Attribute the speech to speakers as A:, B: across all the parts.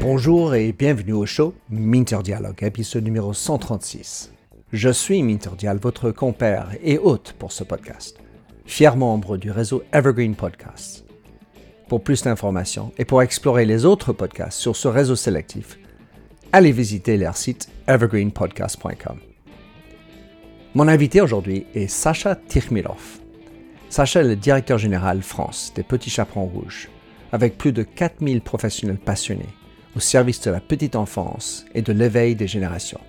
A: Bonjour et bienvenue au show Minter Dialogue, épisode numéro 136. Je suis Minter Dial, votre compère et hôte pour ce podcast, fier membre du réseau Evergreen Podcasts. Pour plus d'informations et pour explorer les autres podcasts sur ce réseau sélectif, allez visiter leur site evergreenpodcast.com. Mon invité aujourd'hui est Sacha Tikhmirov. Sacha est le directeur général France des Petits Chaperons Rouges, avec plus de 4000 professionnels passionnés au service de la petite enfance et de l'éveil des générations.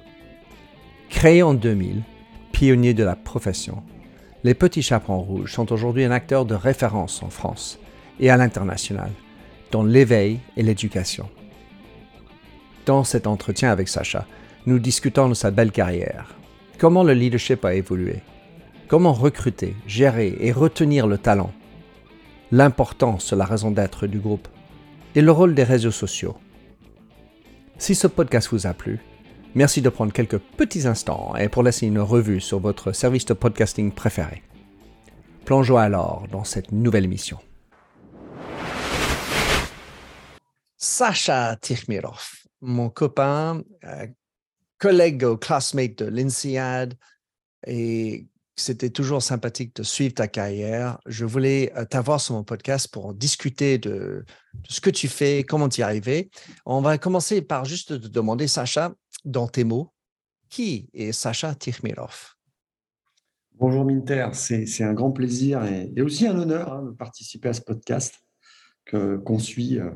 A: Créé en 2000, pionnier de la profession, les Petits Chaperons Rouges sont aujourd'hui un acteur de référence en France et à l'international dans l'éveil et l'éducation. Dans cet entretien avec Sacha, nous discutons de sa belle carrière, comment le leadership a évolué, Comment recruter, gérer et retenir le talent? L'importance la raison d'être du groupe et le rôle des réseaux sociaux. Si ce podcast vous a plu, merci de prendre quelques petits instants et pour laisser une revue sur votre service de podcasting préféré. Plongeons alors dans cette nouvelle émission. Sacha Tikhmirov, mon copain, euh, collègue au classmate de l'INSEAD et c'était toujours sympathique de suivre ta carrière. Je voulais euh, t'avoir sur mon podcast pour discuter de, ce que tu fais, comment tu y arrivé. On va commencer par juste te demander, Sacha, dans tes mots, qui est Sacha Tikhmirov
B: Bonjour Minter, c'est un grand plaisir et, aussi un honneur hein, de participer à ce podcast qu'on suit euh,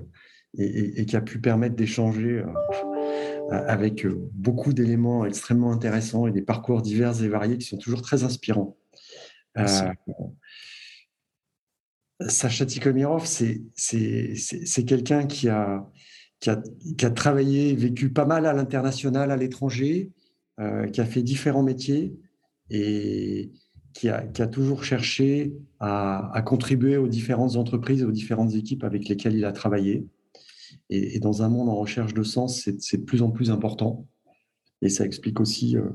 B: et, qui a pu permettre d'échanger. Euh, avec euh, beaucoup d'éléments extrêmement intéressants et des parcours divers et variés qui sont toujours très inspirants. Euh, Sacha Tikhomirov, c'est quelqu'un qui a, qui, a, qui a, travaillé, vécu pas mal à l'international, à l'étranger, qui a fait différents métiers et qui a, qui a toujours cherché à, à, contribuer aux différentes entreprises, aux différentes équipes avec lesquelles il a travaillé. Et, dans un monde en recherche de sens, c'est de plus en plus important. Et ça explique aussi euh,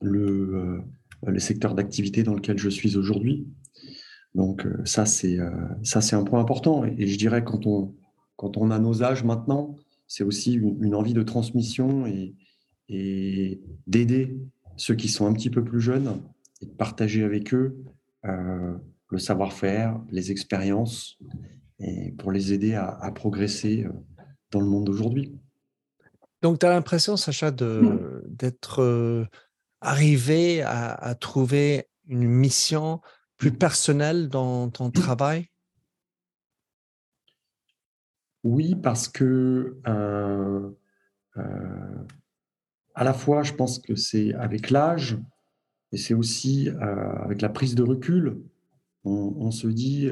B: le, euh, le, secteur d'activité dans lequel je suis aujourd'hui. Donc euh, ça, c'est ça, c'est un point important. Et, je dirais quand on, quand on a nos âges maintenant, c'est aussi une, envie de transmission et, et d'aider ceux qui sont un petit peu plus jeunes et de partager avec eux le savoir-faire, les expériences et pour les aider à, progresser euh, dans le monde d'aujourd'hui.
A: Donc, tu as l'impression, Sacha, d'être euh, arrivé à, trouver une mission plus personnelle dans ton travail?
B: Oui, parce que euh, à la fois, je pense que c'est avec l'âge et c'est aussi avec la prise de recul, on, se dit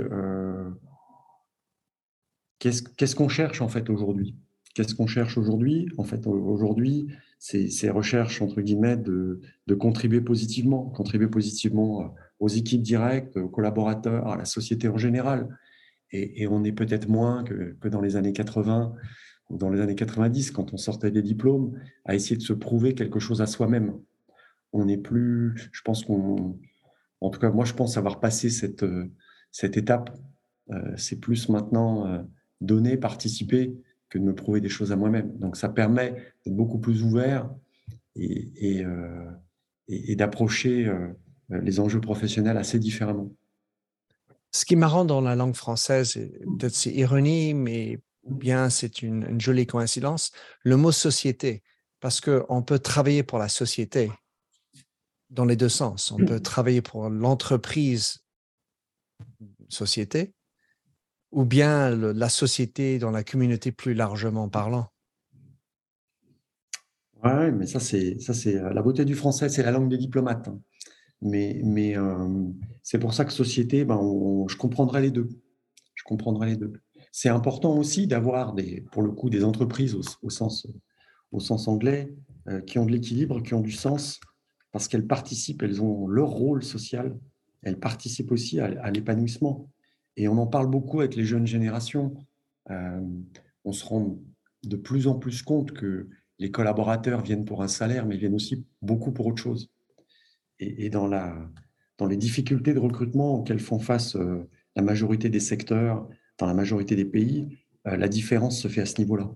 B: Qu'est-ce qu'on cherche en fait aujourd'hui? Qu'est-ce qu'on cherche aujourd'hui? En fait, aujourd'hui, c'est ces recherches entre guillemets de, contribuer positivement, contribuer positivement aux équipes directes, aux collaborateurs, à la société en général. Et, on est peut-être moins que, dans les années 80 ou dans les années 90, quand on sortait des diplômes, à essayer de se prouver quelque chose à soi-même. On n'est plus, je pense qu'on, en tout cas, moi, je pense avoir passé cette, cette étape. Euh, c'est plus maintenant euh, donner, participer, que de me prouver des choses à moi-même. Donc ça permet d'être beaucoup plus ouvert et, et, euh, d'approcher euh, les enjeux professionnels assez différemment.
A: Ce qui est marrant dans la langue française, peut-être c'est ironie, mais bien c'est une, une, jolie coïncidence, le mot société, parce qu'on peut travailler pour la société dans les deux sens. On peut travailler pour l'entreprise société, ou bien la société dans la communauté plus largement parlant?
B: Oui, mais ça c'est ça c'est euh, la beauté du français, c'est la langue des diplomates. Hein. Mais, mais euh, c'est pour ça que société, ben, je comprendrai les deux. Je comprendrai les deux. C'est important aussi d'avoir des, pour le coup, des entreprises au, sens, au sens anglais euh, qui ont de l'équilibre, qui ont du sens, parce qu'elles participent, elles ont leur rôle social, elles participent aussi à l'épanouissement. Et on en parle beaucoup avec les jeunes générations. Euh, on se rend de plus en plus compte que les collaborateurs viennent pour un salaire, mais viennent aussi beaucoup pour autre chose. Et, dans, la, dans les difficultés de recrutement auxquelles font face euh, la majorité des secteurs, dans la majorité des pays, la différence se fait à ce niveau-là.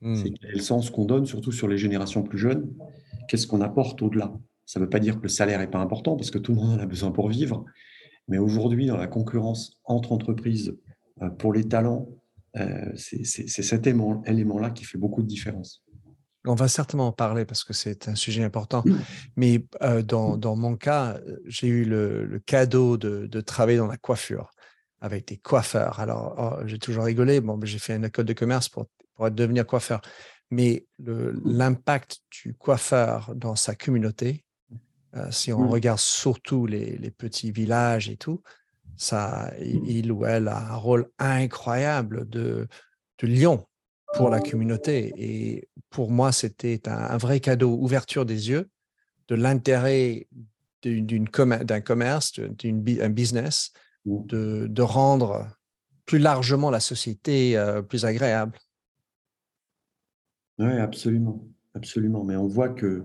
B: Hmm. C'est le sens qu'on donne, surtout sur les générations plus jeunes? Qu'est-ce qu'on apporte au-delà? Ça ne veut pas dire que le salaire n'est pas important, parce que tout le monde en a besoin pour vivre. Mais aujourd'hui, dans la concurrence entre entreprises pour les talents, c'est cet élément-là qui fait beaucoup de différence.
A: On va certainement en parler parce que c'est un sujet important. Mmh. Mais euh, dans, dans, mon cas, j'ai eu le, cadeau de, de, travailler dans la coiffure avec des coiffeurs. Alors, oh, j'ai toujours rigolé. Bon, j'ai fait une école de commerce pour, pour devenir coiffeur. Mais l'impact du coiffeur dans sa communauté, euh, si on mmh. regarde surtout les, les, petits villages et tout, ça, il ou elle a un rôle incroyable de, de lion pour la communauté. Et pour moi, c'était un, vrai cadeau, ouverture des yeux de l'intérêt d'un commerce, d'un business, mmh. de, de, rendre plus largement la société euh, plus agréable.
B: Oui, absolument, absolument. Mais on voit que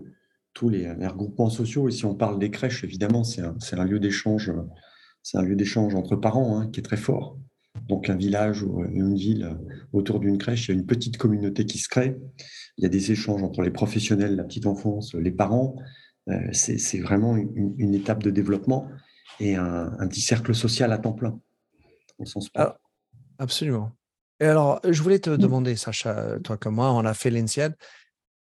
B: tous les, regroupements sociaux, et si on parle des crèches, évidemment, c'est un, un, lieu d'échange, c'est un lieu d'échange entre parents hein, qui est très fort donc un village ou une ville autour d'une crèche, il y a une petite communauté qui se crée. Il y a des échanges entre les professionnels, la petite enfance, les parents. Euh, c'est vraiment une, étape de développement et un, petit cercle social à temps plein, au sens
A: ah, absolument. Et alors, je voulais te demander, Sacha, toi comme moi, on a fait l'INSEAD.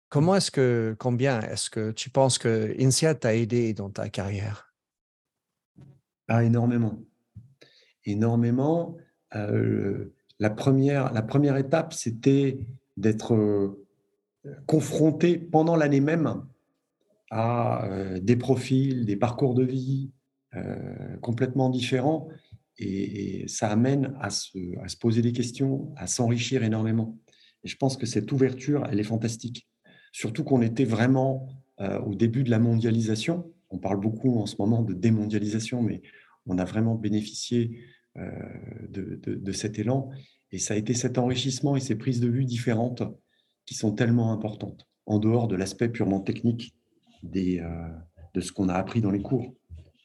A: Comment est-ce que, combien est-ce que tu penses que INSEAD t'a aidé dans ta carrière?
B: Ah, énormément. Énormément. Euh, la, première, la première étape, c'était d'être euh, confronté pendant l'année même à euh, des profils, des parcours de vie complètement différents. Et, ça amène à se, à se, poser des questions, à s'enrichir énormément. Et je pense que cette ouverture, elle est fantastique. Surtout qu'on était vraiment au début de la mondialisation. On parle beaucoup en ce moment de démondialisation, mais on a vraiment bénéficié euh, de, cet élan. Et ça a été cet enrichissement et ces prises de vue différentes qui sont tellement importantes, en dehors de l'aspect purement technique euh, de ce qu'on a appris dans les cours.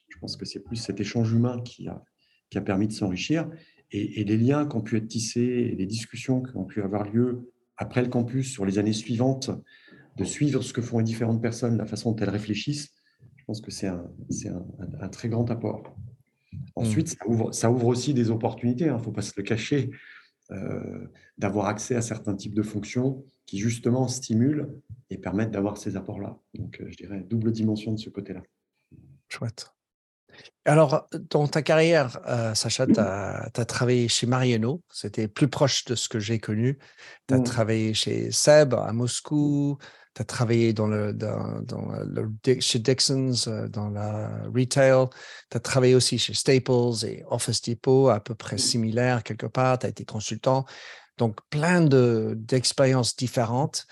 B: Je pense que c'est plus cet échange humain qui a, qui a permis de s'enrichir et, les liens qui ont pu être tissés et les discussions qui ont pu avoir lieu après le campus sur les années suivantes, de suivre ce que font les différentes personnes, la façon dont elles réfléchissent, je pense que c'est un, un, un, très grand apport. Ensuite, mmh. ça ouvre, aussi des opportunités, il hein, ne faut pas se le cacher, euh, d'avoir accès à certains types de fonctions qui justement stimulent et permettent d'avoir ces apports-là. Donc, euh, je dirais double dimension de ce côté-là.
A: Chouette. Alors, dans ta carrière, euh, Sacha, tu as, travaillé chez Mariano, c'était plus proche de ce que j'ai connu. Tu as mmh. travaillé chez Seb à Moscou, tu as travaillé chez Dixon's, euh, dans la retail. Tu as travaillé aussi chez Staples et Office Depot, à peu près similaire quelque part. Tu as été consultant. Donc, plein d'expériences différentes.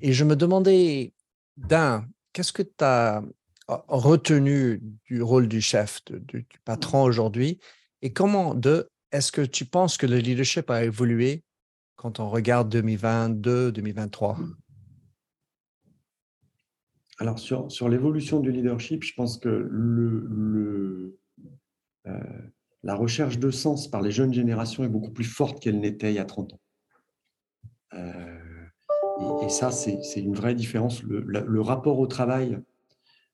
A: Et je me demandais, d'un, qu'est-ce que tu as retenu du rôle du chef, du patron aujourd'hui? Et comment, deux, est-ce que tu penses que le leadership a évolué quand on regarde 2022, 2023
B: alors, sur, sur l'évolution du leadership, je pense que euh, la recherche de sens par les jeunes générations est beaucoup plus forte qu'elle n'était il y a 30 ans. Euh, et, ça, c'est une vraie différence. Le, rapport au travail,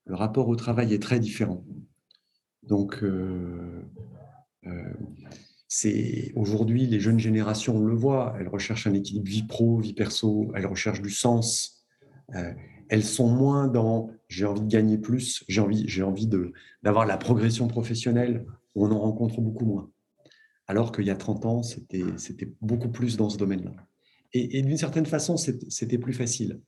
B: le rapport au travail est très différent. Donc, euh, aujourd'hui, les jeunes générations, on le voit, elles recherchent un équilibre vie pro, vie perso, elles recherchent du sens elles sont moins dans j'ai envie de gagner plus, j'ai envie, j'ai envie d'avoir la progression professionnelle, on en rencontre beaucoup moins. Alors qu'il y a 30 ans, c'était, beaucoup plus dans ce domaine-là. Et, d'une certaine façon, c'était plus facile.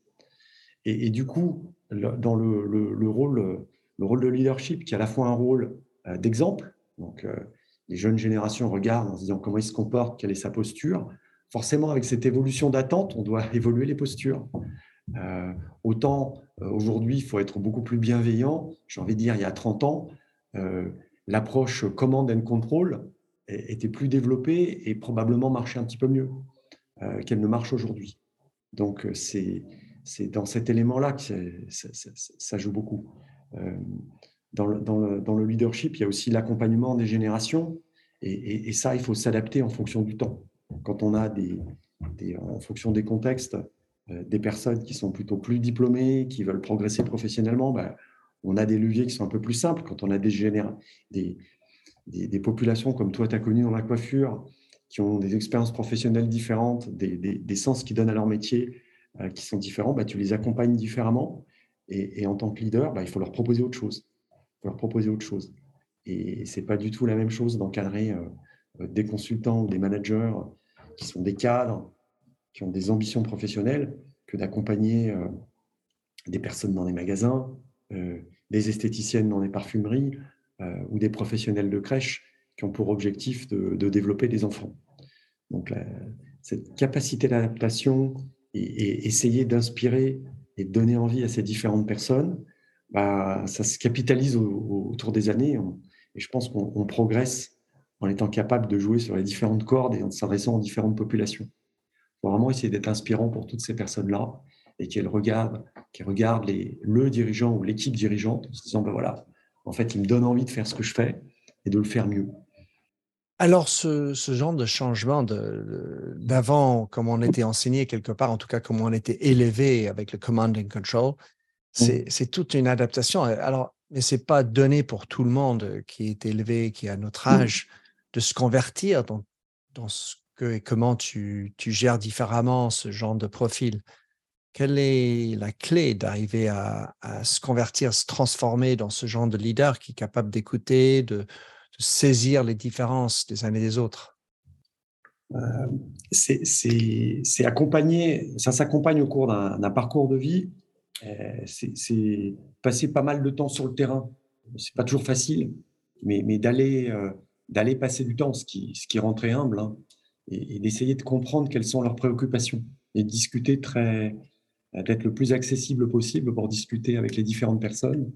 B: Et, du coup, dans le, le, rôle, le rôle de leadership, qui est à la fois un rôle euh, d'exemple, donc euh, les jeunes générations regardent en se disant comment il se comporte, quelle est sa posture. Forcément, avec cette évolution d'attente, on doit évoluer les postures. Euh, autant euh, aujourd'hui, il faut être beaucoup plus bienveillant. J'ai envie de dire, il y a 30 ans, euh, l'approche command and control était plus développée et probablement marchait un petit peu mieux qu'elle ne marche aujourd'hui. Donc, c'est dans cet élément-là que ça, joue beaucoup. Dans le, dans, le, dans le, leadership, il y a aussi l'accompagnement des générations Et, ça, il faut s'adapter en fonction du temps. Quand on a des, en fonction des contextes, des personnes qui sont plutôt plus diplômées, qui veulent progresser professionnellement, ben, on a des leviers qui sont un peu plus simples. Quand on a des, des, des, populations comme toi, tu as connu dans la coiffure, qui ont des expériences professionnelles différentes, des, sens qui donnent à leur métier euh, qui sont différents, ben, tu les accompagnes différemment. Et, en tant que leader, ben, il faut leur proposer autre chose. Il faut leur proposer autre chose. Et ce n'est pas du tout la même chose d'encadrer euh, des consultants ou des managers qui sont des cadres, qui ont des ambitions professionnelles, que d'accompagner euh, des personnes dans les magasins, euh, des esthéticiennes dans les parfumeries ou des professionnels de crèche qui ont pour objectif de, développer des enfants. Donc, cette capacité d'adaptation et, essayer d'inspirer et de donner envie à ces différentes personnes, bah, ça se capitalise autour des années. Et je pense qu'on progresse en étant capable de jouer sur les différentes cordes et en s'adressant aux différentes populations. Faut vraiment essayer d'être inspirant pour toutes ces personnes-là et qu'elles regardent, qu'elles regardent les, le dirigeant ou l'équipe dirigeante en se disant, ben voilà, en fait, il me donne envie de faire ce que je fais et de le faire mieux.
A: Alors, ce, genre de changement d'avant, comme on était enseigné quelque part, en tout cas comme on était élevé avec le command and control, mmh. c'est toute une adaptation. Alors, mais c'est pas donné pour tout le monde qui est élevé, qui a notre mmh. âge, de se convertir dans, dans ce et comment tu, gères différemment ce genre de profil. Quelle est la clé d'arriver à, se convertir, se transformer dans ce genre de leader qui est capable d'écouter, de, saisir les différences des uns et des autres?
B: Euh, C'est ça s'accompagne au cours d'un parcours de vie euh, c'est passer pas mal de temps sur le terrain. C'est pas toujours facile, mais, euh, d'aller passer du temps, ce qui, ce rend très humble, hein, et, d'essayer de comprendre quelles sont leurs préoccupations et discuter très, d'être le plus accessible possible pour discuter avec les différentes personnes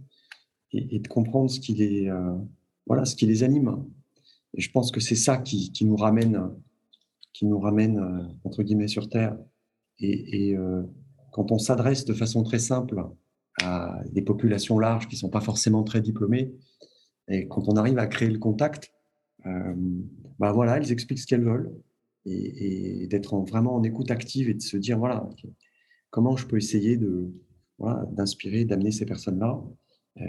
B: et, de comprendre ce qui les, euh, voilà, ce qui les anime. Et je pense que c'est ça qui, qui, nous ramène, qui nous ramène entre guillemets sur terre. Et, quand on s'adresse de façon très simple à des populations larges qui sont pas forcément très diplômées, et quand on arrive à créer le contact, euh, bah voilà, elles expliquent ce qu'elles veulent et, d'être vraiment en écoute active et de se dire voilà, comment je peux essayer de d'inspirer, d'amener ces personnes-là. Euh,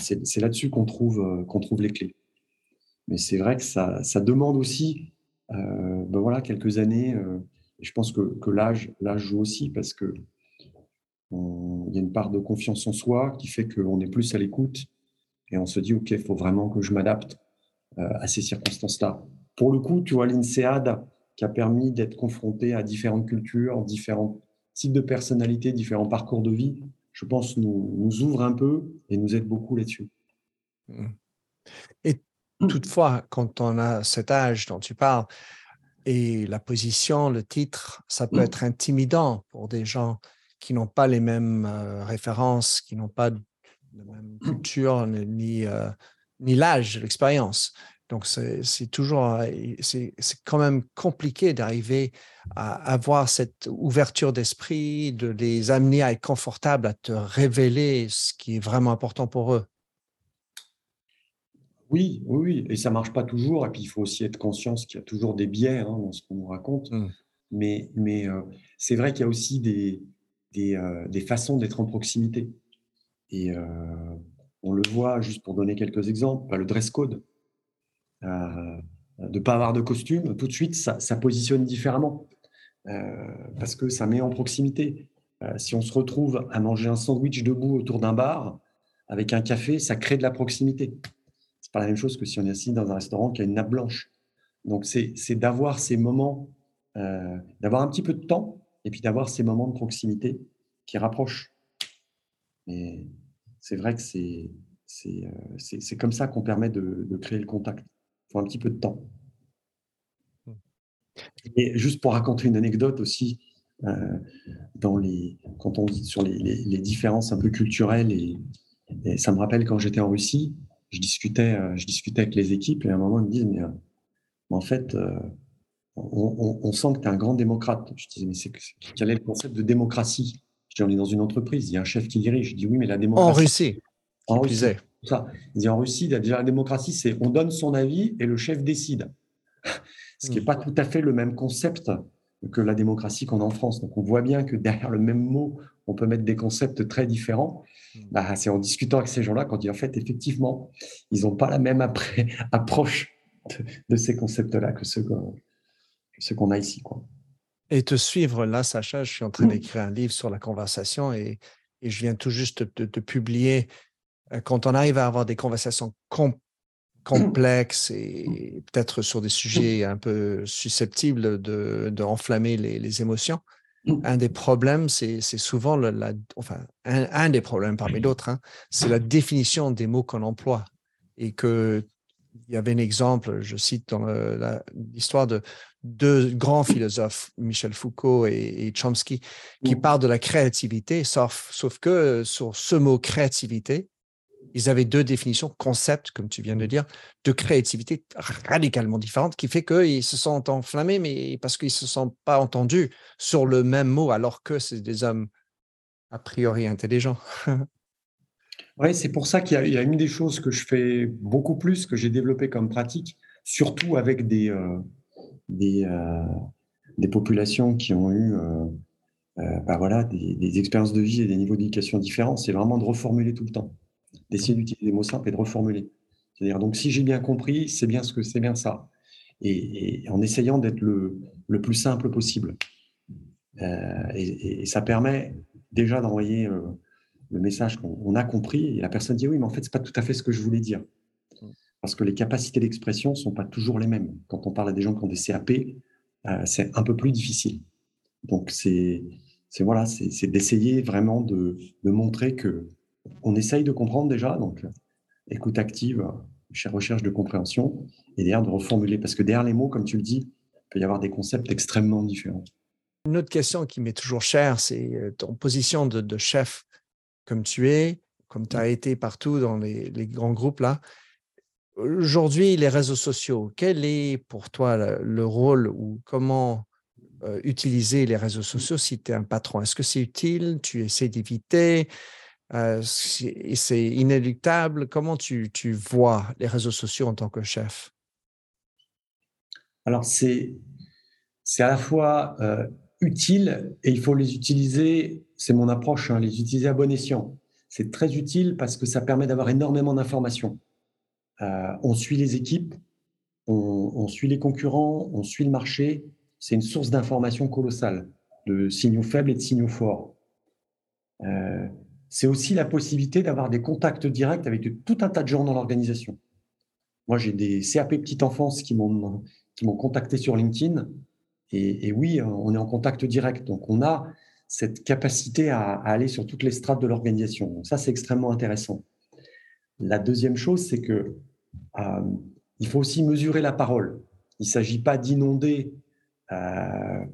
B: c'est là-dessus qu'on trouve qu'on trouve les clés. Mais c'est vrai que ça, ça demande aussi euh, ben voilà, quelques années je pense que, que l'âge joue aussi parce que il y a une part de confiance en soi qui fait qu'on est plus à l'écoute et on se dit, OK, il faut vraiment que je m'adapte euh, à ces circonstances-là. Pour le coup, tu vois, l'INSEAD qui a permis d'être confronté à différentes cultures, différents types de personnalités, différents parcours de vie, je pense, nous, nous ouvre un peu et nous aide beaucoup là-dessus.
A: Et toutefois, quand on a cet âge dont tu parles, et la position, le titre, ça peut être intimidant pour des gens qui n'ont pas les mêmes euh, références, qui n'ont pas la même culture, ni, euh, ni l'âge, l'expérience. Donc, c'est toujours, euh, c'est quand même compliqué d'arriver à avoir cette ouverture d'esprit, de les amener à être confortables, à te révéler ce qui est vraiment important pour eux.
B: Oui, oui, et ça marche pas toujours. Et puis, il faut aussi être conscient qu'il y a toujours des biais hein, dans ce qu'on nous raconte. Mmh. Mais, mais euh, c'est vrai qu'il y a aussi des, des, euh, des façons d'être en proximité. Et euh, on le voit, juste pour donner quelques exemples, bah, le dress code. De ne pas avoir de costume, tout de suite, ça, ça positionne différemment. parce que ça met en proximité. si on se retrouve à manger un sandwich debout autour d'un bar, avec un café, ça crée de la proximité pas la même chose que si on est assis dans un restaurant qui a une nappe blanche. Donc, c'est d'avoir ces moments, euh, d'avoir un petit peu de temps et puis d'avoir ces moments de proximité qui rapprochent. Et c'est vrai que c'est euh, comme ça qu'on permet de, créer le contact. Il faut un petit peu de temps. Et juste pour raconter une anecdote aussi, euh, dans les, quand on dit sur les, les, différences un peu culturelles, et, et ça me rappelle quand j'étais en Russie, je discutais, euh, je discutais avec les équipes et à un moment, ils me disent, mais, euh, en fait, on, sent que tu es un grand démocrate. Je disais, mais c'est, quel est le concept de démocratie? Je dis, on est dans une entreprise, il y a un chef qui dirige. Je dis, oui, mais la démocratie.
A: En Russie. En Russie.
B: Ça. En Russie, déjà, la démocratie, c'est on donne son avis et le chef décide. Ce qui n'est pas tout à fait le même concept que la démocratie qu'on a en France. Donc on voit bien que derrière le même mot, on peut mettre des concepts très différents. Hmm. Bah, c'est en discutant avec ces gens-là qu'on dit en fait, effectivement, ils n'ont pas la même approche de, ces concepts-là que ceux qu'on a ici. Quoi.
A: Et te suivre là, Sacha, je suis en train mmh. d'écrire un livre sur la conversation et, je viens tout juste de, publier. Euh, quand on arrive à avoir des conversations complexes et peut-être sur des sujets un peu susceptibles d'enflammer de, les, émotions, un des problèmes, c'est souvent la, enfin, un, des problèmes parmi d'autres, hein, c'est la définition des mots qu'on emploie. Et que il y avait un exemple, je cite dans l'histoire de deux grands philosophes, Michel Foucault et, Chomsky, qui mmh. parlent de la créativité, sauf, sauf que sur ce mot créativité, ils avaient deux définitions, concepts, comme tu viens de dire, de créativité radicalement différentes, qui fait qu'ils se sont enflammés, mais parce qu'ils ne se sont pas entendus sur le même mot, alors que c'est des hommes a priori intelligents.
B: Oui, c'est pour ça qu'il y, a une des choses que je fais beaucoup plus, que j'ai développé comme pratique, surtout avec des, euh, euh, des, populations qui ont eu bah voilà, des, expériences de vie et des niveaux d'éducation différents, c'est vraiment de reformuler tout le temps, d'essayer d'utiliser des mots simples et de reformuler. C'est-à-dire, donc, si j'ai bien compris, c'est bien ce que c'est bien ça. Et, en essayant d'être le, le, plus simple possible. Et, et, ça permet déjà d'envoyer le message qu'on a compris et la personne dit oui, mais en fait, c'est pas tout à fait ce que je voulais dire. Parce que les capacités d'expression sont pas toujours les mêmes. Quand on parle à des gens qui ont des CAP, euh, c'est un peu plus difficile. Donc, c'est voilà, c'est d'essayer vraiment de, de, montrer que on essaye de comprendre déjà, donc écoute active, recherche de compréhension, et derrière de reformuler. Parce que derrière les mots, comme tu le dis, il peut y avoir des concepts extrêmement différents.
A: Une autre question qui m'est toujours chère, c'est euh, ton position de, de chef comme tu es, comme tu as mmh. été partout dans les, grands groupes là. Aujourd'hui, les réseaux sociaux, quel est pour toi le, rôle ou comment euh, utiliser les réseaux mmh. sociaux si tu es un patron? Est-ce que c'est utile? Tu essaies d'éviter? Euh, C'est inéluctable Comment tu, vois les réseaux sociaux en tant que chef?
B: Alors, c'est à la fois euh, utile et il faut les utiliser c'est mon approche, hein, les utiliser à bon escient. C'est très utile parce que ça permet d'avoir énormément d'informations. Euh, on suit les équipes, on, suit les concurrents, on suit le marché. C'est une source d'informations colossale, de signaux faibles et de signaux forts. Euh, c'est aussi la possibilité d'avoir des contacts directs avec tout un tas de gens dans l'organisation. Moi, j'ai des CAP petite enfance qui m'ont contacté sur LinkedIn. Et, oui, on est en contact direct. Donc, on a cette capacité à, aller sur toutes les strates de l'organisation. Ça, c'est extrêmement intéressant. La deuxième chose, c'est que euh, il faut aussi mesurer la parole. Il ne s'agit pas d'inonder euh,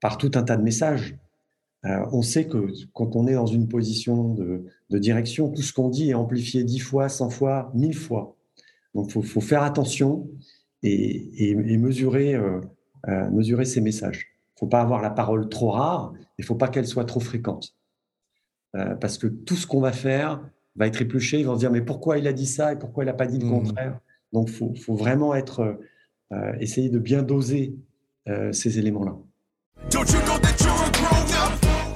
B: par tout un tas de messages. Euh, on sait que quand on est dans une position de, direction, tout ce qu'on dit est amplifié dix fois, cent fois, mille fois. Donc, il faut, faire attention et, mesurer, mesurer ces messages faut pas avoir la parole trop rare, il faut pas qu'elle soit trop fréquente. Euh, parce que tout ce qu'on va faire va être épluché, ils vont se dire mais pourquoi il a dit ça et pourquoi il n'a pas dit le mmh. contraire? Donc il faut, faut, vraiment être, euh, essayer de bien doser euh, ces éléments-là.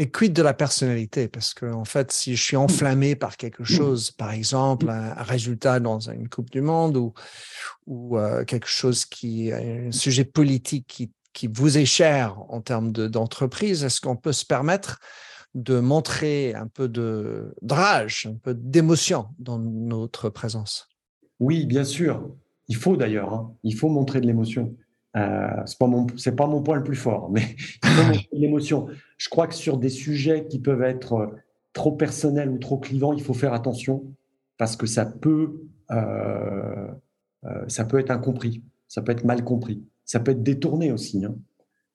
A: Mais quid de la personnalité? Parce que en fait, si je suis enflammé par quelque chose, par exemple un, résultat dans une Coupe du Monde ou, ou euh, quelque chose qui, un sujet politique qui, qui vous est cher en termes d'entreprise, est-ce qu'on peut se permettre de montrer un peu de rage, un peu d'émotion dans notre présence?
B: Oui, bien sûr. Il faut d'ailleurs, hein. il faut montrer de l'émotion. Euh, c'est pas mon pas mon point le plus fort, mais l'émotion. Je crois que sur des sujets qui peuvent être euh, trop personnels ou trop clivants, il faut faire attention parce que ça peut euh, euh, ça peut être incompris, ça peut être mal compris, ça peut être détourné aussi. Hein.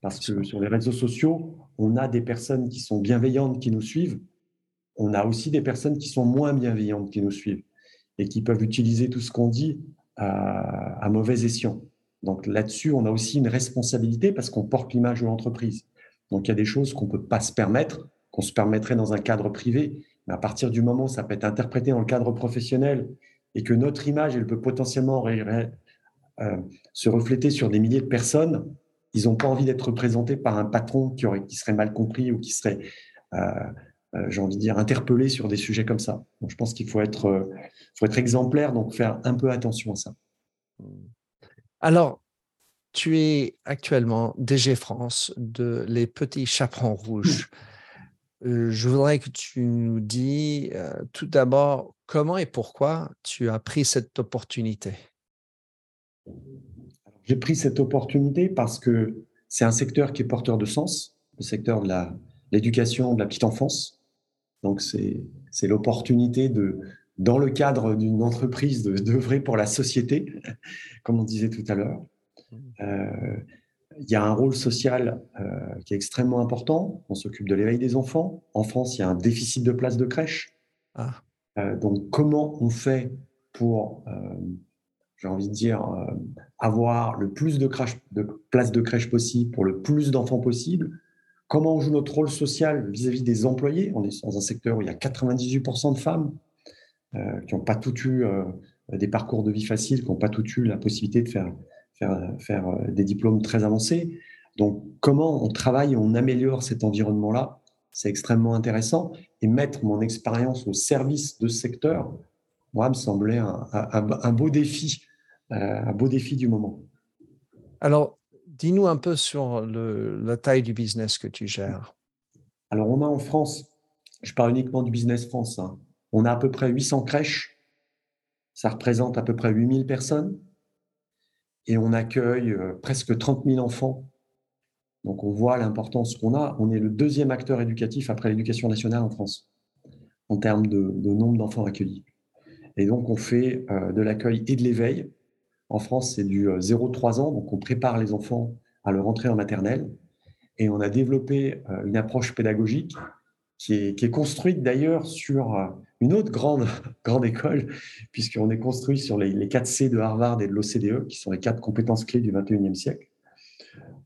B: parce que sur les réseaux sociaux, on a des personnes qui sont bienveillantes qui nous suivent, on a aussi des personnes qui sont moins bienveillantes qui nous suivent et qui peuvent utiliser tout ce qu'on dit à, à mauvais escient. Donc là-dessus, on a aussi une responsabilité parce qu'on porte l'image de l'entreprise. Donc il y a des choses qu'on ne peut pas se permettre, qu'on se permettrait dans un cadre privé. Mais à partir du moment où ça peut être interprété dans le cadre professionnel et que notre image, elle peut potentiellement euh, se refléter sur des milliers de personnes, ils n'ont pas envie d'être représentés par un patron qui, serait mal compris ou qui serait, euh, euh, j'ai envie de dire, interpellé sur des sujets comme ça. Donc, je pense qu'il faut être, faut être exemplaire, donc faire un peu attention à ça.
A: Alors, tu es actuellement DG France de Les Petits Chaperons Rouges. je voudrais que tu nous dis tout d'abord comment et pourquoi tu as pris cette opportunité?
B: J'ai pris cette opportunité parce que c'est un secteur qui est porteur de sens, le secteur de l'éducation de la petite enfance. Donc, c'est l'opportunité de, dans le cadre d'une entreprise, d'œuvrer pour la société, comme on disait tout à l'heure. Euh, il y a un rôle social euh, qui est extrêmement important. On s'occupe de l'éveil des enfants. En France, il y a un déficit de places de crèche. Ah. Euh, donc, comment on fait pour, j'ai envie de dire, avoir le plus de, de, places de crèche possible pour le plus d'enfants possible? Comment on joue notre rôle social vis-à-vis -vis des employés? On est dans un secteur où il y a 98% de femmes. Euh, qui n'ont pas tout eu euh, des parcours de vie faciles, qui n'ont pas tout eu la possibilité de faire, faire, faire euh, des diplômes très avancés. Donc, comment on travaille, on améliore cet environnement-là, c'est extrêmement intéressant. Et mettre mon expérience au service de ce secteur, moi, me semblait un, un, beau défi, un beau défi du moment.
A: Alors, dis-nous un peu sur le, la taille du business que tu gères.
B: Alors, on a en France, je parle uniquement du business France, hein, on a à peu près 800 crèches. Ça représente à peu près 8000 personnes. Et on accueille euh, presque 30 000 enfants. Donc on voit l'importance qu'on a. On est le deuxième acteur éducatif après l'éducation nationale en France, en termes de, nombre d'enfants accueillis. Et donc on fait euh, de l'accueil et de l'éveil. En France, c'est du 0-3 euh, ans, donc on prépare les enfants à leur entrée en maternelle. Et on a développé une approche pédagogique qui est, construite d'ailleurs sur euh, une autre grande, grande école, puisqu'on est construit sur les, les 4 C de Harvard et de l'OCDE, qui sont les quatre compétences clés du 21e siècle,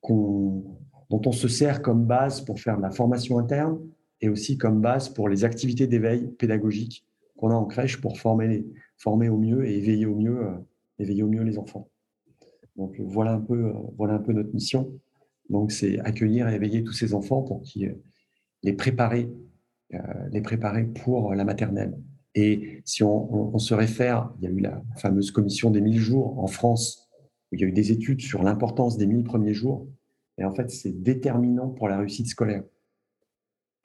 B: dont on se sert comme base pour faire de la formation interne et aussi comme base pour les activités d'éveil pédagogique qu'on a en crèche pour former, former au mieux et éveiller au mieux, euh, éveiller au mieux les enfants. Donc voilà un peu, euh, voilà un peu notre mission. Donc c'est accueillir et éveiller tous ces enfants pour qu'ils les préparer, euh, les préparer pour la maternelle. Et si on, se réfère, il y a eu la fameuse commission des 1000 jours en France, où il y a eu des études sur l'importance des 1000 premiers jours. Et en fait, c'est déterminant pour la réussite scolaire.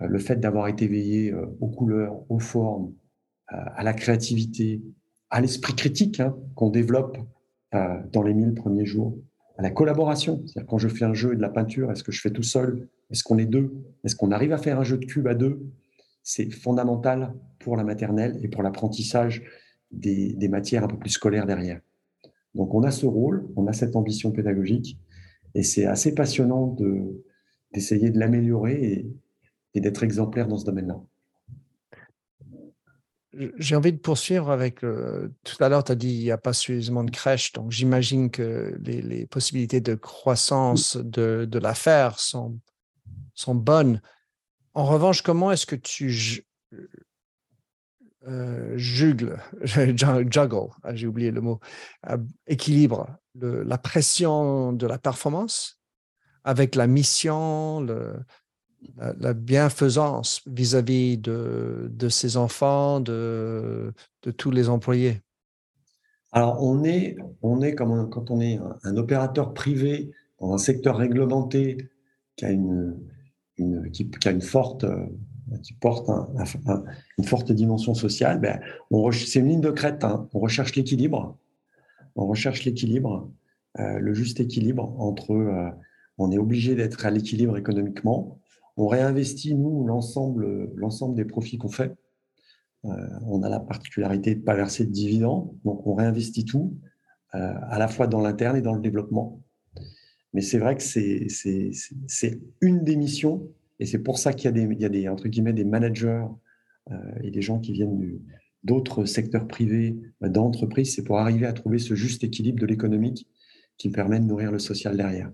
B: Euh, le fait d'avoir été veillé euh, aux couleurs, aux formes, à la créativité, à l'esprit critique hein, qu'on développe dans les 1000 premiers jours, à la collaboration. C'est-à-dire quand je fais un jeu et de la peinture, est-ce que je fais tout seul? Est-ce qu'on est deux? Est-ce qu'on arrive à faire un jeu de cube à deux? C'est fondamental pour la maternelle et pour l'apprentissage des, matières un peu plus scolaires derrière. Donc on a ce rôle, on a cette ambition pédagogique et c'est assez passionnant d'essayer de, l'améliorer et, d'être exemplaire dans ce domaine-là.
A: J'ai envie de poursuivre avec, euh, tout à l'heure, tu as dit il n'y a pas suffisamment de crèches, donc j'imagine que les, possibilités de croissance de, l'affaire sont sont bonnes. En revanche, comment est-ce que tu euh, juggle, ah, j'ai oublié le mot, équilibre la pression de la performance avec la mission, le, la, bienfaisance vis-à-vis de, ses enfants, de, tous les employés
B: Alors, on est, on est quand on est un opérateur privé dans un secteur réglementé qui a une, forte, qui porte une forte dimension sociale, ben, c'est une ligne de crête. Hein. On recherche l'équilibre. On recherche l'équilibre, euh, le juste équilibre entre. Euh, on est obligé d'être à l'équilibre économiquement. On réinvestit, nous, l'ensemble, l'ensemble des profits qu'on fait. Euh, on a la particularité de ne pas verser de dividendes, donc on réinvestit tout, à la fois dans l'interne et dans le développement. Mais c'est vrai que c'est, c'est, c'est une des missions et c'est pour ça qu'il y a des, il y a des, entre guillemets, des managers euh, et des gens qui viennent d'autres secteurs privés, euh, d'entreprises. C'est pour arriver à trouver ce juste équilibre de l'économique qui permet de nourrir le social derrière.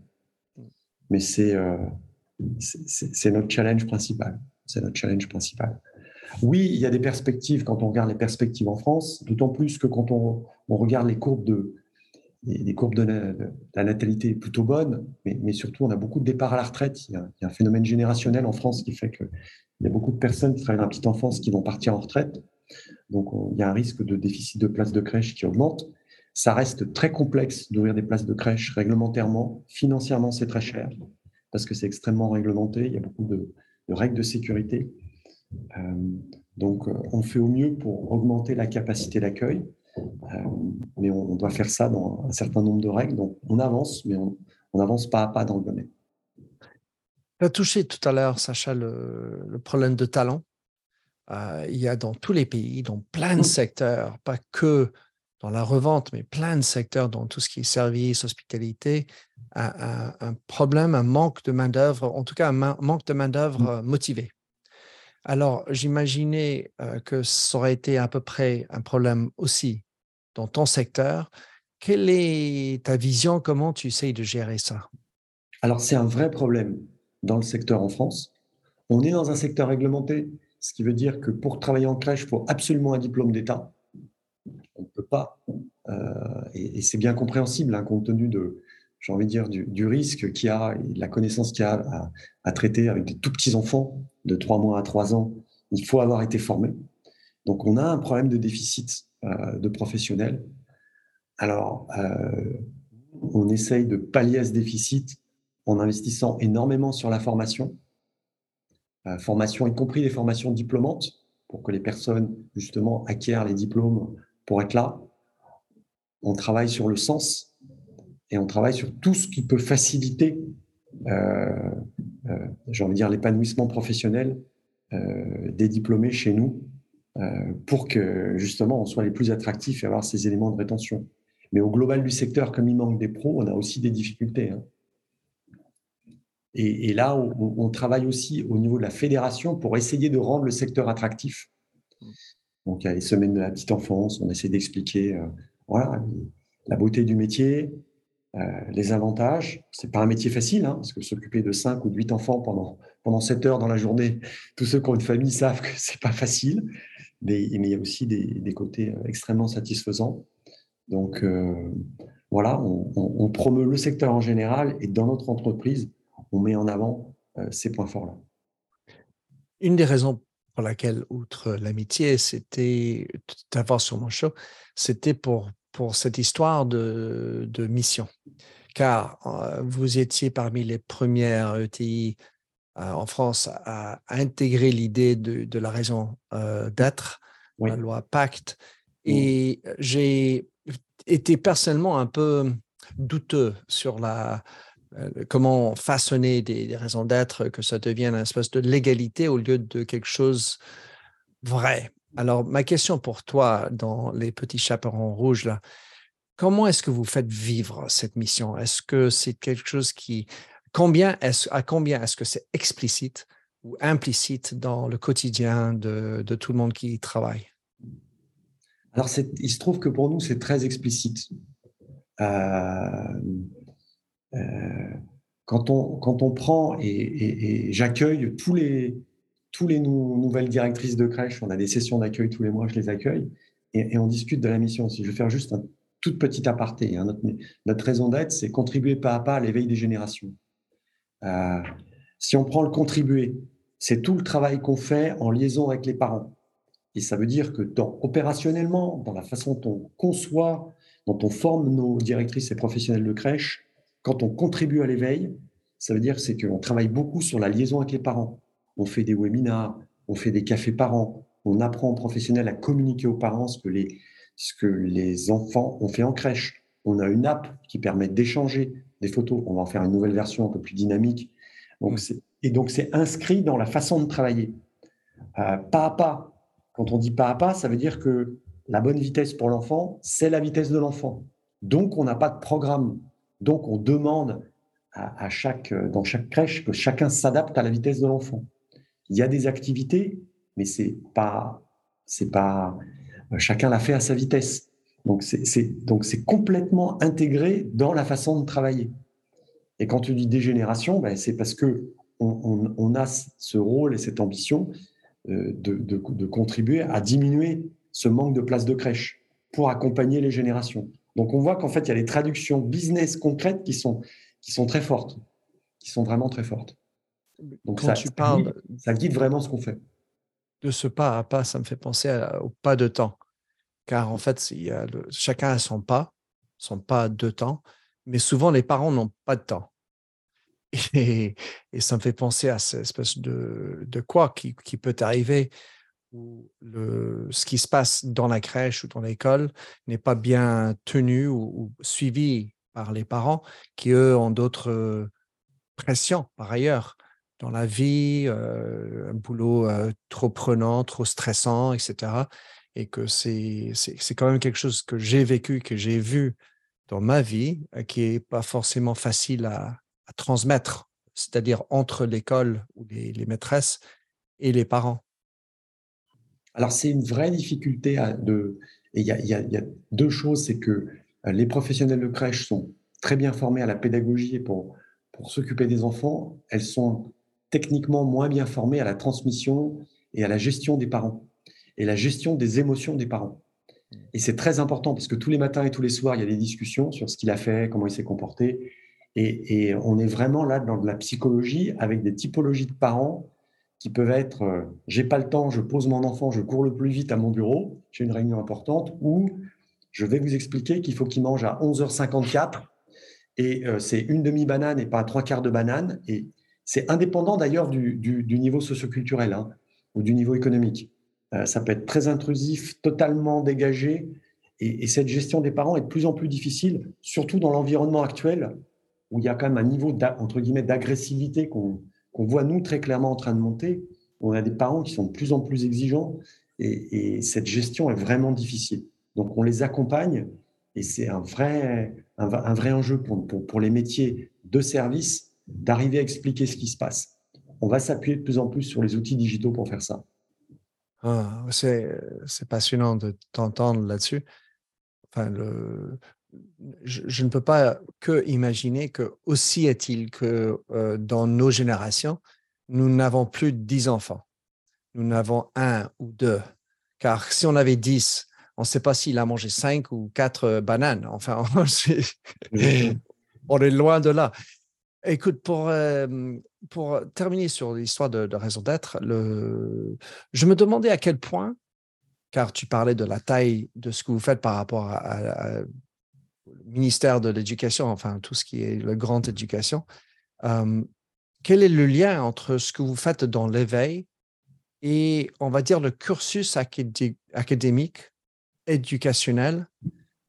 B: Mais c'est, euh, c'est notre challenge principal. C'est notre challenge principal. Oui, il y a des perspectives quand on regarde les perspectives en France, d'autant plus que quand on, on regarde les courbes de, les, courbes de la, natalité plutôt bonnes, mais, surtout, on a beaucoup de départs à la retraite. Il y, a, un phénomène générationnel en France qui fait qu'il y a beaucoup de personnes qui travaillent dans la petite enfance qui vont partir en retraite. Donc, il y a un risque de déficit de places de crèche qui augmente. Ça reste très complexe d'ouvrir des places de crèche réglementairement. Financièrement, c'est très cher parce que c'est extrêmement réglementé. Il y a beaucoup de, règles de sécurité. Euh, donc, euh, on fait au mieux pour augmenter la capacité d'accueil. Euh, mais on, doit faire ça dans un certain nombre de règles. Donc, on avance, mais on, avance pas à pas dans le domaine.
A: Tu as touché tout à l'heure, Sacha, le, problème de talent. Il y a dans tous les pays, dans plein de secteurs, pas que dans la revente, mais plein de secteurs, dans tout ce qui est services, hospitalité, un, un problème, un manque de main-d'œuvre, en tout cas un manque de main-d'œuvre motivée. Alors, j'imaginais que ça aurait été à peu près un problème aussi dans ton secteur. Quelle est ta vision? Comment tu essayes de gérer ça?
B: Alors, c'est un vrai problème dans le secteur en France. On est dans un secteur réglementé, ce qui veut dire que pour travailler en crèche, il faut absolument un diplôme d'État. On ne peut pas. et, c'est bien compréhensible, hein, compte tenu de, j'ai envie de dire, du, risque qu'il y a et de la connaissance qu'il y a à, traiter avec des tout petits enfants de 3 mois à 3 ans. Il faut avoir été formé. Donc, on a un problème de déficit euh, de professionnels. Alors, euh, on essaye de pallier à ce déficit en investissant énormément sur la formation, euh, formation y compris les formations diplômantes, pour que les personnes, justement, acquièrent les diplômes pour être là. On travaille sur le sens et on travaille sur tout ce qui peut faciliter, euh, euh, dire, l'épanouissement professionnel euh, des diplômés chez nous pour que justement on soit les plus attractifs et avoir ces éléments de rétention. Mais au global du secteur, comme il manque des pros, on a aussi des difficultés. Hein. Et, là, on, travaille aussi au niveau de la fédération pour essayer de rendre le secteur attractif. Donc, il y a les semaines de la petite enfance, on essaie d'expliquer voilà, la beauté du métier, euh, les avantages, c'est pas un métier facile, hein, parce que s'occuper de 5 ou de 8 enfants pendant, pendant 7 heures dans la journée, tous ceux qui ont une famille savent que c'est pas facile, mais, il y a aussi des, côtés euh, extrêmement satisfaisants. Donc euh, voilà, on, promeut le secteur en général et dans notre entreprise, on met en avant ces points forts-là.
A: Une des raisons pour laquelle, outre l'amitié, c'était d'avoir sur mon show, c'était pour pour cette histoire de, mission, car euh, vous étiez parmi les premières ETI euh, en France à, intégrer l'idée de, la raison euh, d'être, la loi Pacte, et j'ai été personnellement un peu douteux sur la, comment façonner des, raisons d'être, que ça devienne un espèce de légalité au lieu de quelque chose vrai? Alors, ma question pour toi dans les petits chaperons rouges, là, comment est-ce que vous faites vivre cette mission? Est-ce que c'est quelque chose qui, combien est à combien est-ce que c'est explicite ou implicite dans le quotidien de, tout le monde qui y travaille?
B: Alors, il se trouve que pour nous, c'est très explicite. Euh, euh, quand, on, quand on prend et j'accueille tous les, tous les nouvelles directrices de crèche, on a des sessions d'accueil tous les mois, je les accueille, et, on discute de la mission aussi. Je vais faire juste un toute petit aparté. Hein. Notre, raison d'être, c'est contribuer pas à pas à l'éveil des générations. Euh, si on prend le contribuer, c'est tout le travail qu'on fait en liaison avec les parents. Et ça veut dire que dans, opérationnellement, dans la façon dont on conçoit, dont on forme nos directrices et professionnels de crèche, Quand on contribue à l'éveil, ça veut dire c'est qu'on travaille beaucoup sur la liaison avec les parents. On fait des webinars, on fait des cafés parents, on apprend aux professionnels à communiquer aux parents ce que les, ce que les enfants ont fait en crèche. On a une app qui permet d'échanger des photos. On va en faire une nouvelle version un peu plus dynamique. Donc, et donc, c'est inscrit dans la façon de travailler. Euh, pas à pas. Quand on dit pas à pas, ça veut dire que la bonne vitesse pour l'enfant, c'est la vitesse de l'enfant. Donc, on n'a pas de programme. Donc, on demande à, chaque, dans chaque crèche que chacun s'adapte à la vitesse de l'enfant. Il y a des activités, mais c'est pas, c'est pas, chacun l'a fait à sa vitesse. Donc, c'est, donc, complètement intégré dans la façon de travailler. Et quand tu dis dégénération, ben, c'est parce que on, a ce rôle et cette ambition euh, de, de, contribuer à diminuer ce manque de places de crèche pour accompagner les générations. Donc on voit qu'en fait, il y a des traductions business concrètes qui sont, qui sont très fortes, qui sont vraiment très fortes. Donc ça, tu parles, ça guide vraiment ce qu'on fait.
A: De ce pas à pas, ça me fait penser au pas de temps. Car en fait, il y a chacun a son pas, son pas de temps, mais souvent les parents n'ont pas de temps. Et, ça me fait penser à cette espèce de, de quoi qui, qui peut arriver où ce qui se passe dans la crèche ou dans l'école n'est pas bien tenu ou, suivi par les parents qui, eux, ont d'autres pressions par ailleurs dans la vie, un boulot trop prenant, trop stressant, etc. Et que c'est quand même quelque chose que j'ai vécu, que j'ai vu dans ma vie, qui n'est pas forcément facile à, transmettre, c'est-à-dire entre l'école ou les, les maîtresses et les parents.
B: Alors, c'est une vraie difficulté. de, il y, a deux choses, c'est que euh, les professionnels de crèche sont très bien formés à la pédagogie et pour, pour s'occuper des enfants. Elles sont techniquement moins bien formées à la transmission et à la gestion des parents et la gestion des émotions des parents. Et c'est très important parce que tous les matins et tous les soirs, il y a des discussions sur ce qu'il a fait, comment il s'est comporté. Et, et, on est vraiment là dans de la psychologie avec des typologies de parents qui peuvent être euh, j'ai pas le temps, je pose mon enfant, je cours le plus vite à mon bureau, j'ai une réunion importante, ou je vais vous expliquer qu'il faut qu'il mange à 11h54 et euh, c'est une demi-banane et pas trois quarts de banane. Et c'est indépendant d'ailleurs du, niveau socioculturel hein, ou du niveau économique. Euh, ça peut être très intrusif, totalement dégagé. Et, et, cette gestion des parents est de plus en plus difficile, surtout dans l'environnement actuel où il y a quand même un niveau d'agressivité qu'on qu'on voit nous très clairement en train de monter. On a des parents qui sont de plus en plus exigeants et, cette gestion est vraiment difficile. Donc on les accompagne et c'est un vrai, un, vrai enjeu pour, pour, les métiers de service d'arriver à expliquer ce qui se passe. On va s'appuyer de plus en plus sur les outils digitaux pour faire ça.
A: Ah, c'est passionnant de t'entendre là-dessus. Je, ne peux pas que imaginer que aussi est-il que euh, dans nos générations, nous n'avons plus dix enfants. Nous n'avons un ou deux. Car si on avait dix, on ne sait pas s'il a mangé cinq ou quatre bananes. Enfin, on est loin de là. Écoute, pour, euh, pour terminer sur l'histoire de, raison d'être, je me demandais à quel point, car tu parlais de la taille de ce que vous faites par rapport à ministère de l'Éducation, enfin tout ce qui est la grande éducation, quel est le lien entre ce que vous faites dans l'éveil et, on va dire, le cursus académique, éducationnel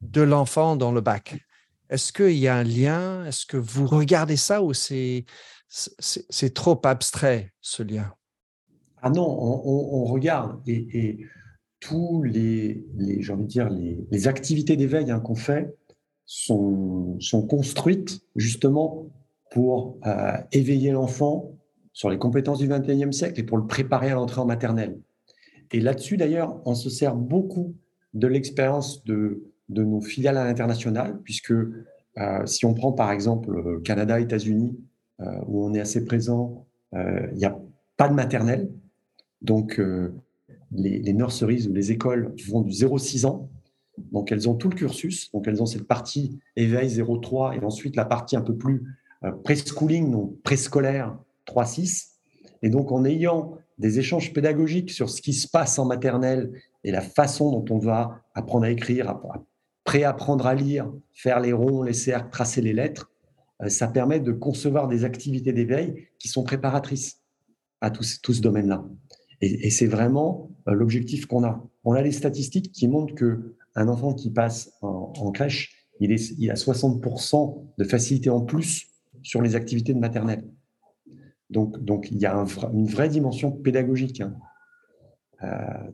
A: de l'enfant dans le bac? Est-ce qu'il y a un lien? Est-ce que vous regardez ça ou c'est, trop abstrait, ce lien?
B: Ah non, on, regarde et, tous les, les, j'ai envie de dire, les, activités d'éveil hein, qu'on fait, sont, sont construites justement pour euh, éveiller l'enfant sur les compétences du 21e siècle et pour le préparer à l'entrée en maternelle. Et là-dessus, d'ailleurs, on se sert beaucoup de l'expérience de, de nos filiales à l'international, puisque euh, si on prend par exemple Canada, États-Unis, euh, où on est assez présent, il n'y a pas de maternelle. Donc, les, les, nurseries ou les écoles vont du 0-6 ans donc, elles ont tout le cursus. Donc, elles ont cette partie éveil 0-3 et ensuite la partie un peu plus euh, preschooling, donc préscolaire 3-6. Et donc, en ayant des échanges pédagogiques sur ce qui se passe en maternelle et la façon dont on va apprendre à écrire, préapprendre à lire, faire les ronds, les cercles, tracer les lettres, ça permet de concevoir des activités d'éveil qui sont préparatrices à tout, ce domaine-là. Et, c'est vraiment l'objectif qu'on a. On a les statistiques qui montrent que un enfant qui passe en, crèche, il, est, il a 60% de facilité en plus sur les activités de maternelle. Donc, donc il y a une vraie dimension pédagogique hein,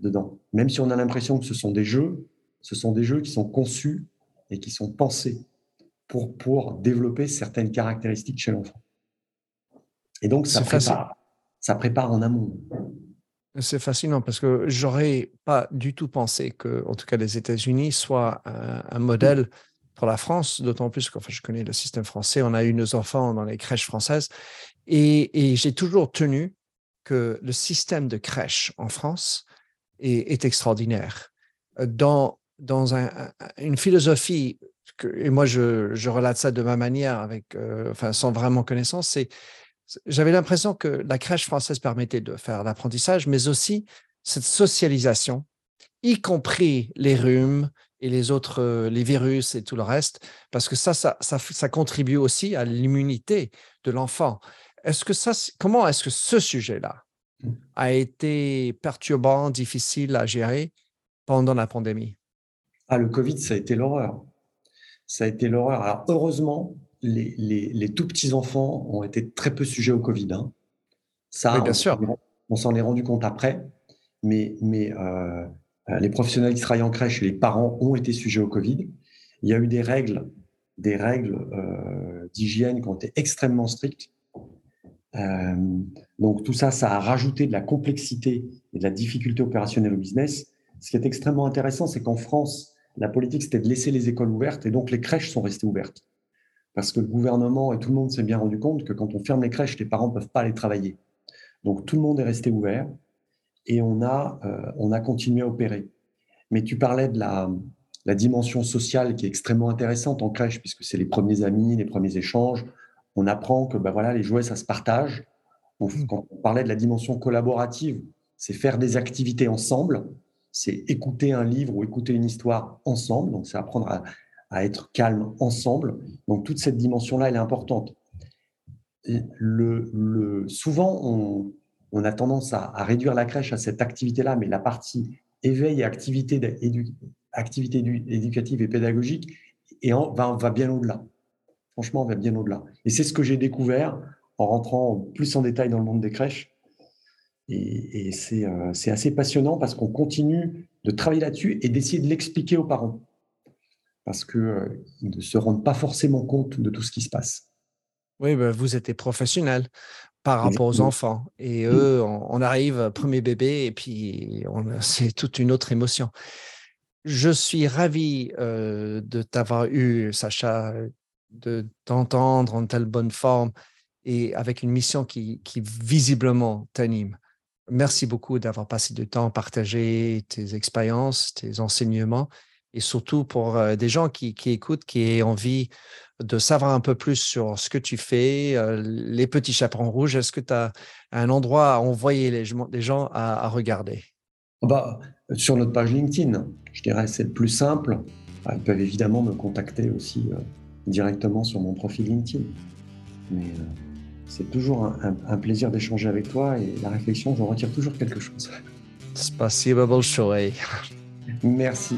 B: dedans. Même si on a l'impression que ce sont des jeux, ce sont des jeux qui sont conçus et qui sont pensés pour, pour développer certaines caractéristiques chez l'enfant. Et donc, ça prépare, ça prépare en amont.
A: C'est fascinant parce que j'aurais pas du tout pensé que, en tout cas, les États-Unis soient un, modèle pour la France, d'autant plus que je connais le système français. On a eu nos enfants dans les crèches françaises et, et j'ai toujours tenu que le système de crèche en France est, est extraordinaire. Dans, dans un, une philosophie et moi je, je, relate ça de ma manière, avec, euh, enfin, sans vraiment connaissance, c'est j'avais l'impression que la crèche française permettait de faire l'apprentissage, mais aussi cette socialisation, y compris les rhumes et les autres, euh, les virus et tout le reste, parce que ça, ça, ça, ça contribue aussi à l'immunité de l'enfant. Est-ce que ça, comment est-ce que ce sujet-là mmh. a été perturbant, difficile à gérer pendant la pandémie?
B: Ah, le Covid, ça a été l'horreur ça a été l'horreur. Alors, heureusement, les, tout petits enfants ont été très peu sujets au Covid. Hein.
A: Ça, bien on, sûr.
B: On s'en est rendu compte après, mais, mais euh, euh, les professionnels qui travaillent en crèche et les parents ont été sujets au Covid. Il y a eu des règles, des règles euh, d'hygiène qui ont été extrêmement strictes. donc tout ça, ça a rajouté de la complexité et de la difficulté opérationnelle au business. Ce qui est extrêmement intéressant, c'est qu'en France, la politique, c'était de laisser les écoles ouvertes et donc les crèches sont restées ouvertes. Parce que le gouvernement et tout le monde s'est bien rendu compte que quand on ferme les crèches, les parents ne peuvent pas aller travailler. Donc tout le monde est resté ouvert et on a, euh, on a continué à opérer. Mais tu parlais de la, la dimension sociale qui est extrêmement intéressante en crèche, puisque c'est les premiers amis, les premiers échanges. On apprend que ben voilà, les jouets, ça se partage. Mmh. quand on parlait de la dimension collaborative, c'est faire des activités ensemble c'est écouter un livre ou écouter une histoire ensemble. Donc, c'est apprendre à, être calme ensemble. Donc, toute cette dimension-là, elle est importante. le, souvent, on, a tendance à, réduire la crèche à cette activité-là, mais la partie éveil et activité, éducative et pédagogique et va, va bien au-delà. Franchement, on va bien au-delà. Et c'est ce que j'ai découvert en rentrant plus en détail dans le monde des crèches et, euh, c'est assez passionnant parce qu'on continue de travailler là-dessus et d'essayer de l'expliquer aux parents. Parce qu'ils euh, ne se rendent pas forcément compte de tout ce qui se passe.
A: Oui, ben, vous êtes professionnel par rapport aux enfants. Et eux, on, arrive, premier bébé, et puis c'est toute une autre émotion. Je suis ravi euh, de t'avoir eu, Sacha, de t'entendre en telle bonne forme et avec une mission qui, qui visiblement t'anime. Merci beaucoup d'avoir passé du temps à partager tes expériences, tes enseignements et surtout pour euh, des gens qui, écoutent, qui ont envie de savoir un peu plus sur ce que tu fais, euh, les petits chaperons rouges. Est-ce que tu as un endroit à envoyer les, gens à, regarder
B: ah bah, Sur notre page LinkedIn, je dirais c'est le plus simple. Ah, ils peuvent évidemment me contacter aussi euh, directement sur mon profil LinkedIn. Mais, c'est toujours un, plaisir d'échanger avec toi et la réflexion, j'en retire toujours quelque chose.
A: Spasibo большое.
B: Merci.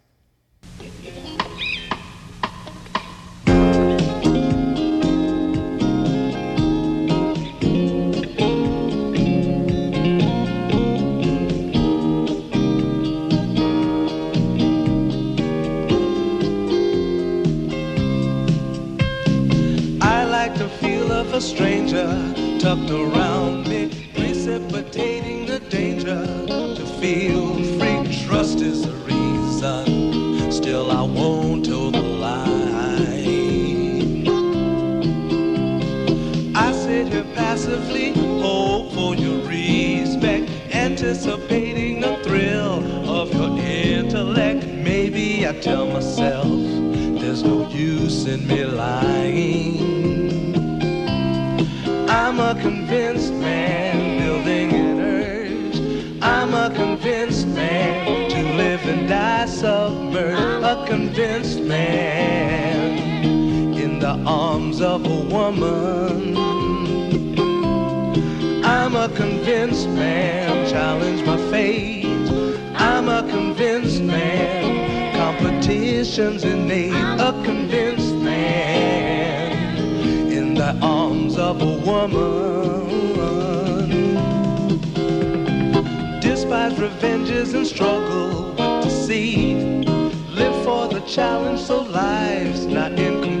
A: Of
C: a woman. I'm a convinced man, challenge my fate. I'm a convinced man, competition's innate. A convinced man in the arms of a woman. Despise revenges and struggle with deceit. Live for the challenge so life's not incomplete.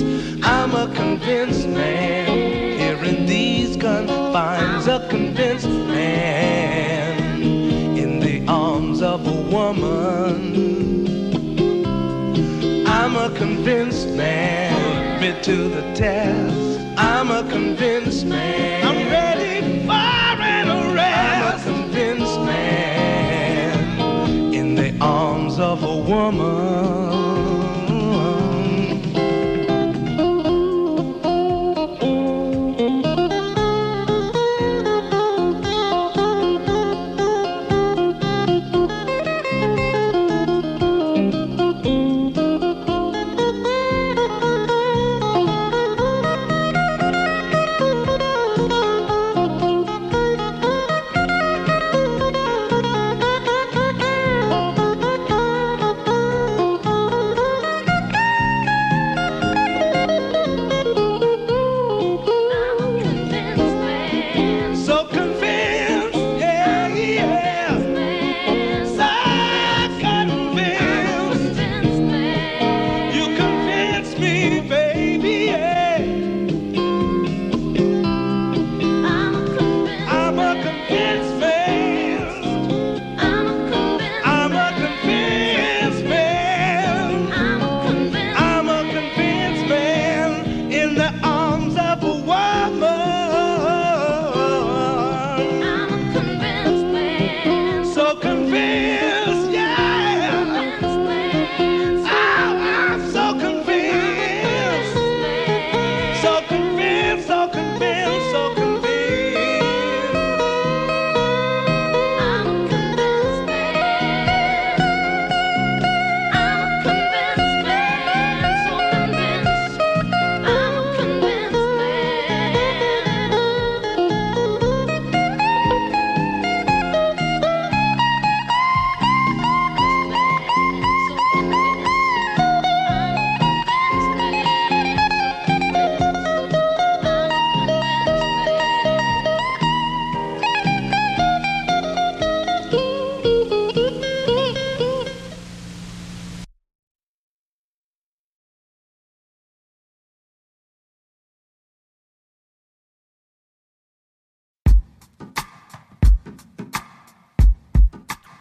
C: I'm a convinced man, here in these confines. A convinced man in the arms of a woman. I'm a convinced man, admit to the test. I'm a convinced man. I'm ready for an arrest. I'm a convinced man in the arms of a woman.